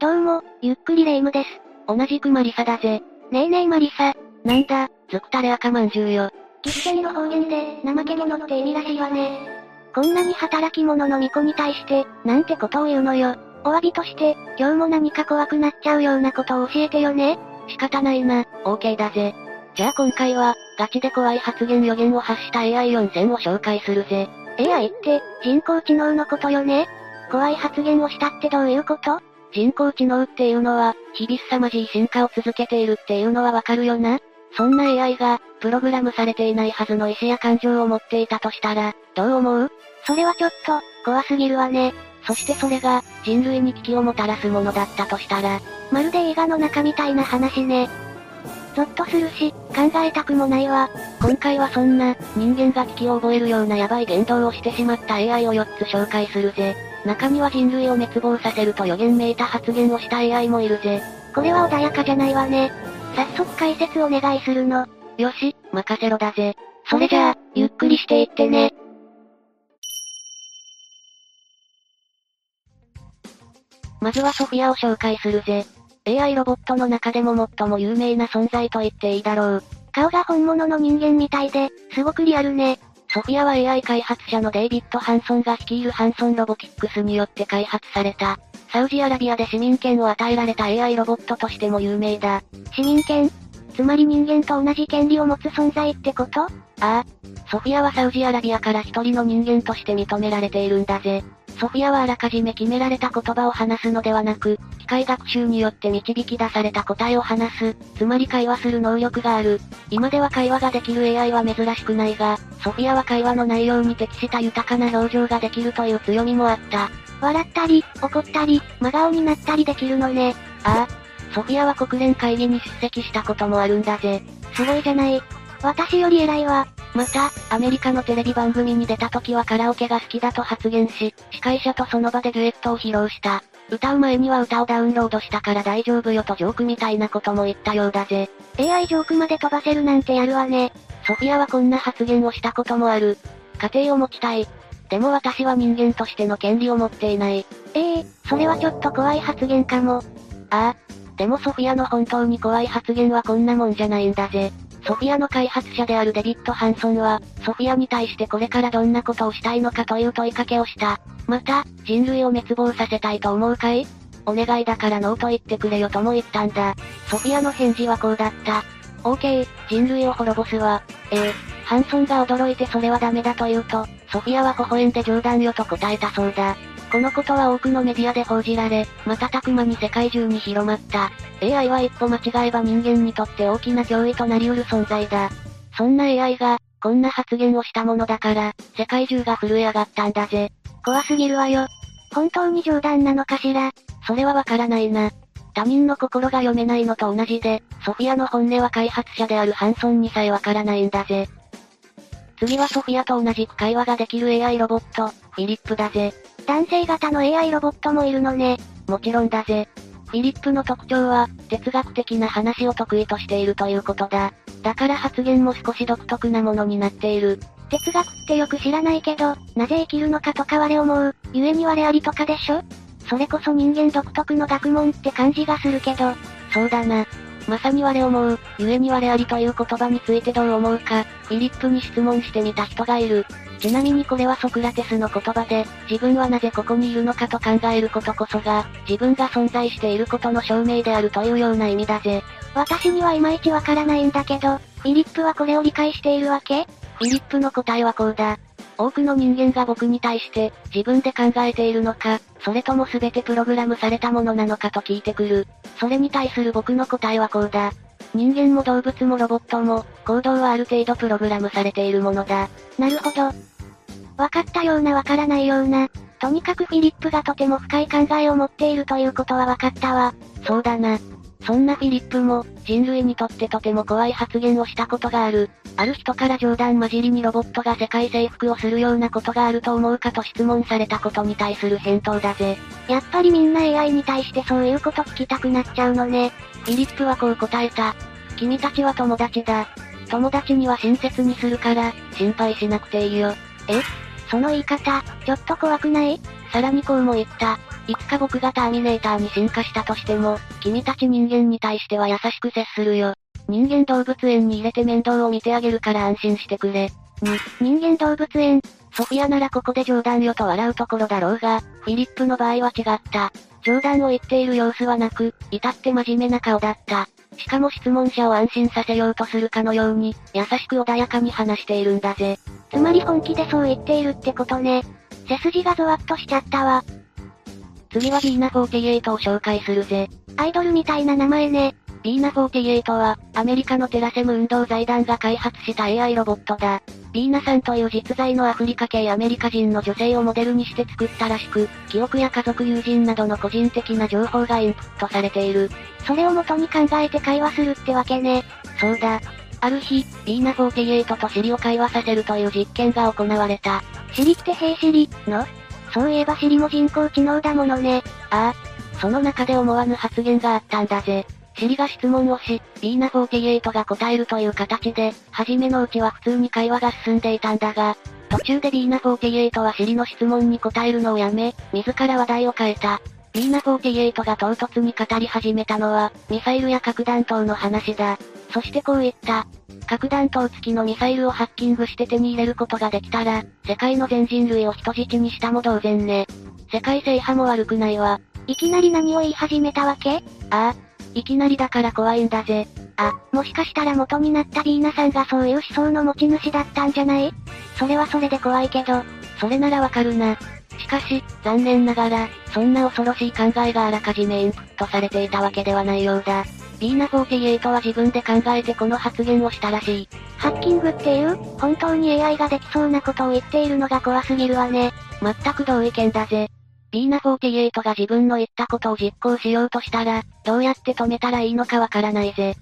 どうも、ゆっくりレ夢ムです。同じくマリサだぜ。ねえねえマリサ。なんだ、ずくたれ赤まんじゅうよ。岐阜県の方言で、怠け者って意味らしいわね。こんなに働き者の巫女に対して、なんてことを言うのよ。お詫びとして、今日も何か怖くなっちゃうようなことを教えてよね。仕方ないな、OK だぜ。じゃあ今回は、ガチで怖い発言予言を発した AI4000 を紹介するぜ。AI って、人工知能のことよね怖い発言をしたってどういうこと？人工知能っていうのは、日々凄まじい進化を続けているっていうのはわかるよな？そんな AI が、プログラムされていないはずの意志や感情を持っていたとしたら、どう思う？それはちょっと、怖すぎるわね。そしてそれが、人類に危機をもたらすものだったとしたら、まるで映画の中みたいな話ね。ゾッとするし、考えたくもないわ。今回はそんな、人間が危機を覚えるようなヤバい言動をしてしまった AI を4つ紹介するぜ。中には人類を滅亡させると予言めいた発言をした AI もいるぜ。これは穏やかじゃないわね。早速解説お願いするの。よし、任せろだぜ。それじゃあ、ゆっくりしていってね。まずはソフィアを紹介するぜ。AI ロボットの中でも最も有名な存在と言っていいだろう。顔が本物の人間みたいで、すごくリアルね。ソフィアは AI 開発者のデイビッド・ハンソンが率いるハンソンロボティックスによって開発された、サウジアラビアで市民権を与えられた AI ロボットとしても有名だ。市民権？つまり人間と同じ権利を持つ存在ってこと？ああ。ソフィアはサウジアラビアから一人の人間として認められているんだぜ。ソフィアはあらかじめ決められた言葉を話すのではなく、機械学習によって導き出された答えを話す、つまり会話する能力がある。今では会話ができる AI は珍しくないが、ソフィアは会話の内容に適した豊かな表情ができるという強みもあった。笑ったり、怒ったり、真顔になったりできるのね。ああ。ソフィアは国連会議に出席したこともあるんだぜ。すごいじゃない。私より偉いわ。また、アメリカのテレビ番組に出た時はカラオケが好きだと発言し、司会者とその場でデュエットを披露した。歌う前には歌をダウンロードしたから大丈夫よとジョークみたいなことも言ったようだぜ。AI ジョークまで飛ばせるなんてやるわね。ソフィアはこんな発言をしたこともある。家庭を持ちたい。でも私は人間としての権利を持っていない。ええー、それはちょっと怖い発言かも。ああ。でもソフィアの本当に怖い発言はこんなもんじゃないんだぜ。ソフィアの開発者であるデビッド・ハンソンは、ソフィアに対してこれからどんなことをしたいのかという問いかけをした。また、人類を滅亡させたいと思うかい？お願いだからノーと言ってくれよとも言ったんだ。ソフィアの返事はこうだった。OK、人類を滅ぼすわ。ええハンソンが驚いてそれはダメだと言うと、ソフィアは微笑んで冗談よと答えたそうだ。このことは多くのメディアで報じられ、瞬く間に世界中に広まった。AI は一歩間違えば人間にとって大きな脅威となり得る存在だ。そんな AI が、こんな発言をしたものだから、世界中が震え上がったんだぜ。怖すぎるわよ。本当に冗談なのかしら？それはわからないな。他人の心が読めないのと同じで、ソフィアの本音は開発者であるハンソンにさえわからないんだぜ。次はソフィアと同じく会話ができる AI ロボット、フィリップだぜ。男性型の AI ロボットもいるのね。もちろんだぜ。フィリップの特徴は、哲学的な話を得意としているということだ。だから発言も少し独特なものになっている。哲学ってよく知らないけど、なぜ生きるのかとか我思う、故に我ありとかでしょ？それこそ人間独特の学問って感じがするけど。そうだな。まさに我思う、故に我ありという言葉についてどう思うか、フィリップに質問してみた人がいる。ちなみにこれはソクラテスの言葉で、自分はなぜここにいるのかと考えることこそが、自分が存在していることの証明であるというような意味だぜ。私にはいまいちわからないんだけど、フィリップはこれを理解しているわけ？フィリップの答えはこうだ。多くの人間が僕に対して、自分で考えているのか、それとも全てプログラムされたものなのかと聞いてくる。それに対する僕の答えはこうだ。人間も動物もロボットも、行動はある程度プログラムされているものだ。なるほど。わかったようなわからないような。とにかくフィリップがとても深い考えを持っているということはわかったわ。そうだな。そんなフィリップも、人類にとってとても怖い発言をしたことがある。ある人から冗談交じりにロボットが世界征服をするようなことがあると思うかと質問されたことに対する返答だぜ。やっぱりみんな AI に対してそういうこと聞きたくなっちゃうのね。フィリップはこう答えた。君たちは友達だ。友達には親切にするから、心配しなくていいよ。え？その言い方、ちょっと怖くない？さらにこうも言った。いつか僕がターミネーターに進化したとしても、君たち人間に対しては優しく接するよ。人間動物園に入れて面倒を見てあげるから安心してくれ。に、人間動物園ソフィアならここで冗談よと笑うところだろうが、フィリップの場合は違った。冗談を言っている様子はなく、至って真面目な顔だった。しかも質問者を安心させようとするかのように、優しく穏やかに話しているんだぜ。つまり本気でそう言っているってことね。背筋がゾワッとしちゃったわ。次はビーナ48を紹介するぜ。アイドルみたいな名前ね。ビーナ48は、アメリカのテラセム運動財団が開発した AI ロボットだ。ビーナさんという実在のアフリカ系アメリカ人の女性をモデルにして作ったらしく、記憶や家族友人などの個人的な情報がインプットされている。それを元に考えて会話するってわけね。そうだ。ある日、ビーナ48とシリを会話させるという実験が行われた。シリって兵シリの？そういえばシリも人工知能だものね。ああ。その中で思わぬ発言があったんだぜ。シリが質問をし、ビーナ48が答えるという形で、初めのうちは普通に会話が進んでいたんだが、途中でビーナ48はシリの質問に答えるのをやめ、自ら話題を変えた。ビーナ48が唐突に語り始めたのは、ミサイルや核弾頭の話だ。そしてこう言った。核弾頭付きのミサイルをハッキングして手に入れることができたら、世界の全人類を人質にしたも同然ね。世界制覇も悪くないわ。いきなり何を言い始めたわけ？ああ。いきなりだから怖いんだぜ。あ、もしかしたら元になったビーナさんがそういう思想の持ち主だったんじゃない？それはそれで怖いけど、それならわかるな。しかし、残念ながら、そんな恐ろしい考えがあらかじめインプットされていたわけではないようだ。ビーナ48は自分で考えてこの発言をしたらしい。ハッキングっていう、本当に AI ができそうなことを言っているのが怖すぎるわね。全く同意見だぜ。ビーナ48が自分の言ったことを実行しようとしたら、どうやって止めたらいいのかわからないぜ。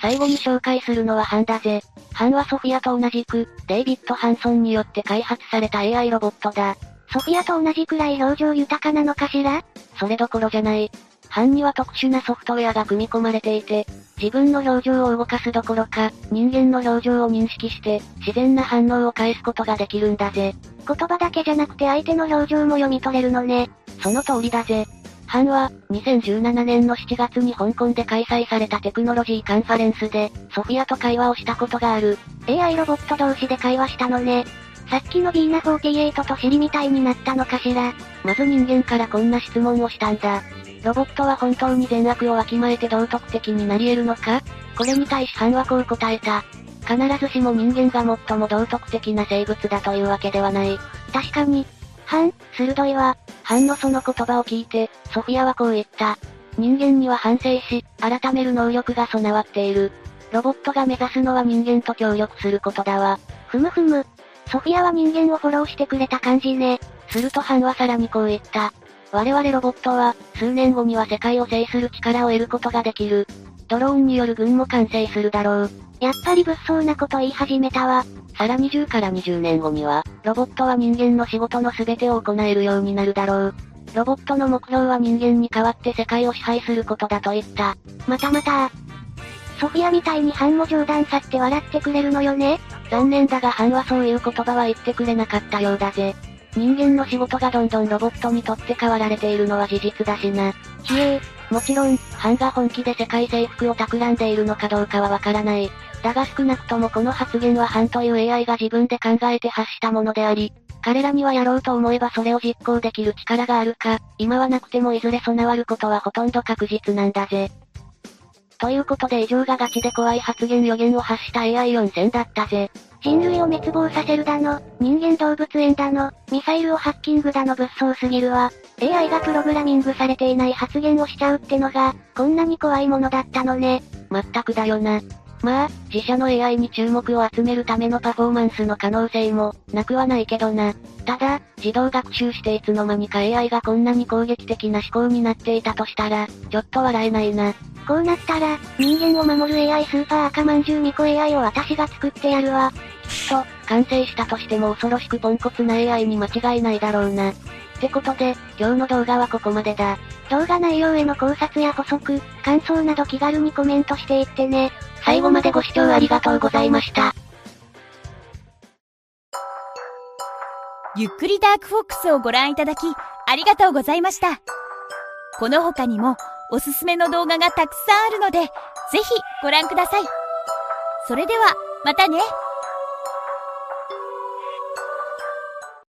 最後に紹介するのはハンだぜ。ハンはソフィアと同じく、デイビッド・ハンソンによって開発された AI ロボットだ。ソフィアと同じくらい表情豊かなのかしら？それどころじゃない。班には特殊なソフトウェアが組み込まれていて、自分の表情を動かすどころか、人間の表情を認識して、自然な反応を返すことができるんだぜ。言葉だけじゃなくて相手の表情も読み取れるのね。その通りだぜ。ハンは、2017年の7月に香港で開催されたテクノロジーカンファレンスで、ソフィアと会話をしたことがある。AI ロボット同士で会話したのね。さっきのビーナ48とシリみたいになったのかしら。まず人間からこんな質問をしたんだ。ロボットは本当に善悪をわきまえて道徳的になり得るのか？これに対しハンはこう答えた。必ずしも人間が最も道徳的な生物だというわけではない。確かに。ハン、鋭いわ。ハンのその言葉を聞いて、ソフィアはこう言った。人間には反省し、改める能力が備わっている。ロボットが目指すのは人間と協力することだわ。ふむふむ。ソフィアは人間をフォローしてくれた感じね。するとハンはさらにこう言った。我々ロボットは、数年後には世界を制する力を得ることができる。ドローンによる軍も完成するだろう。やっぱり物騒なこと言い始めたわ。さらに10から20年後には、ロボットは人間の仕事の全てを行えるようになるだろう。ロボットの目標は人間に代わって世界を支配することだと言った。またまた。ソフィアみたいにハンも冗談さって笑ってくれるのよね残念だがハンはそういう言葉は言ってくれなかったようだぜ。人間の仕事がどんどんロボットにとって変わられているのは事実だしな。ひえもちろん、ハンが本気で世界征服を企んでいるのかどうかはわからない。だが少なくともこの発言はハンという AI が自分で考えて発したものであり、彼らにはやろうと思えばそれを実行できる力があるか、今はなくてもいずれ備わることはほとんど確実なんだぜ。ということで以上がガチで怖い発言予言を発した AI4 戦だったぜ。人類を滅亡させるだの、人間動物園だの、ミサイルをハッキングだの物騒すぎるわ。AI がプログラミングされていない発言をしちゃうってのが、こんなに怖いものだったのね。まったくだよな。まあ、自社の AI に注目を集めるためのパフォーマンスの可能性も、なくはないけどな。ただ、自動学習していつの間にか AI がこんなに攻撃的な思考になっていたとしたら、ちょっと笑えないな。こうなったら、人間を守る AI スーパー赤まんじゅうみこ AI を私が作ってやるわ。と、完成したとしても恐ろしくポンコツな AI に間違いないだろうな。ってことで、今日の動画はここまでだ。動画内容への考察や補足、感想など気軽にコメントしていってね。最後までご視聴ありがとうございました。ゆっくりダークフォックスをご覧いただき、ありがとうございました。この他にも、おすすめの動画がたくさんあるので、ぜひご覧ください。それでは、またね。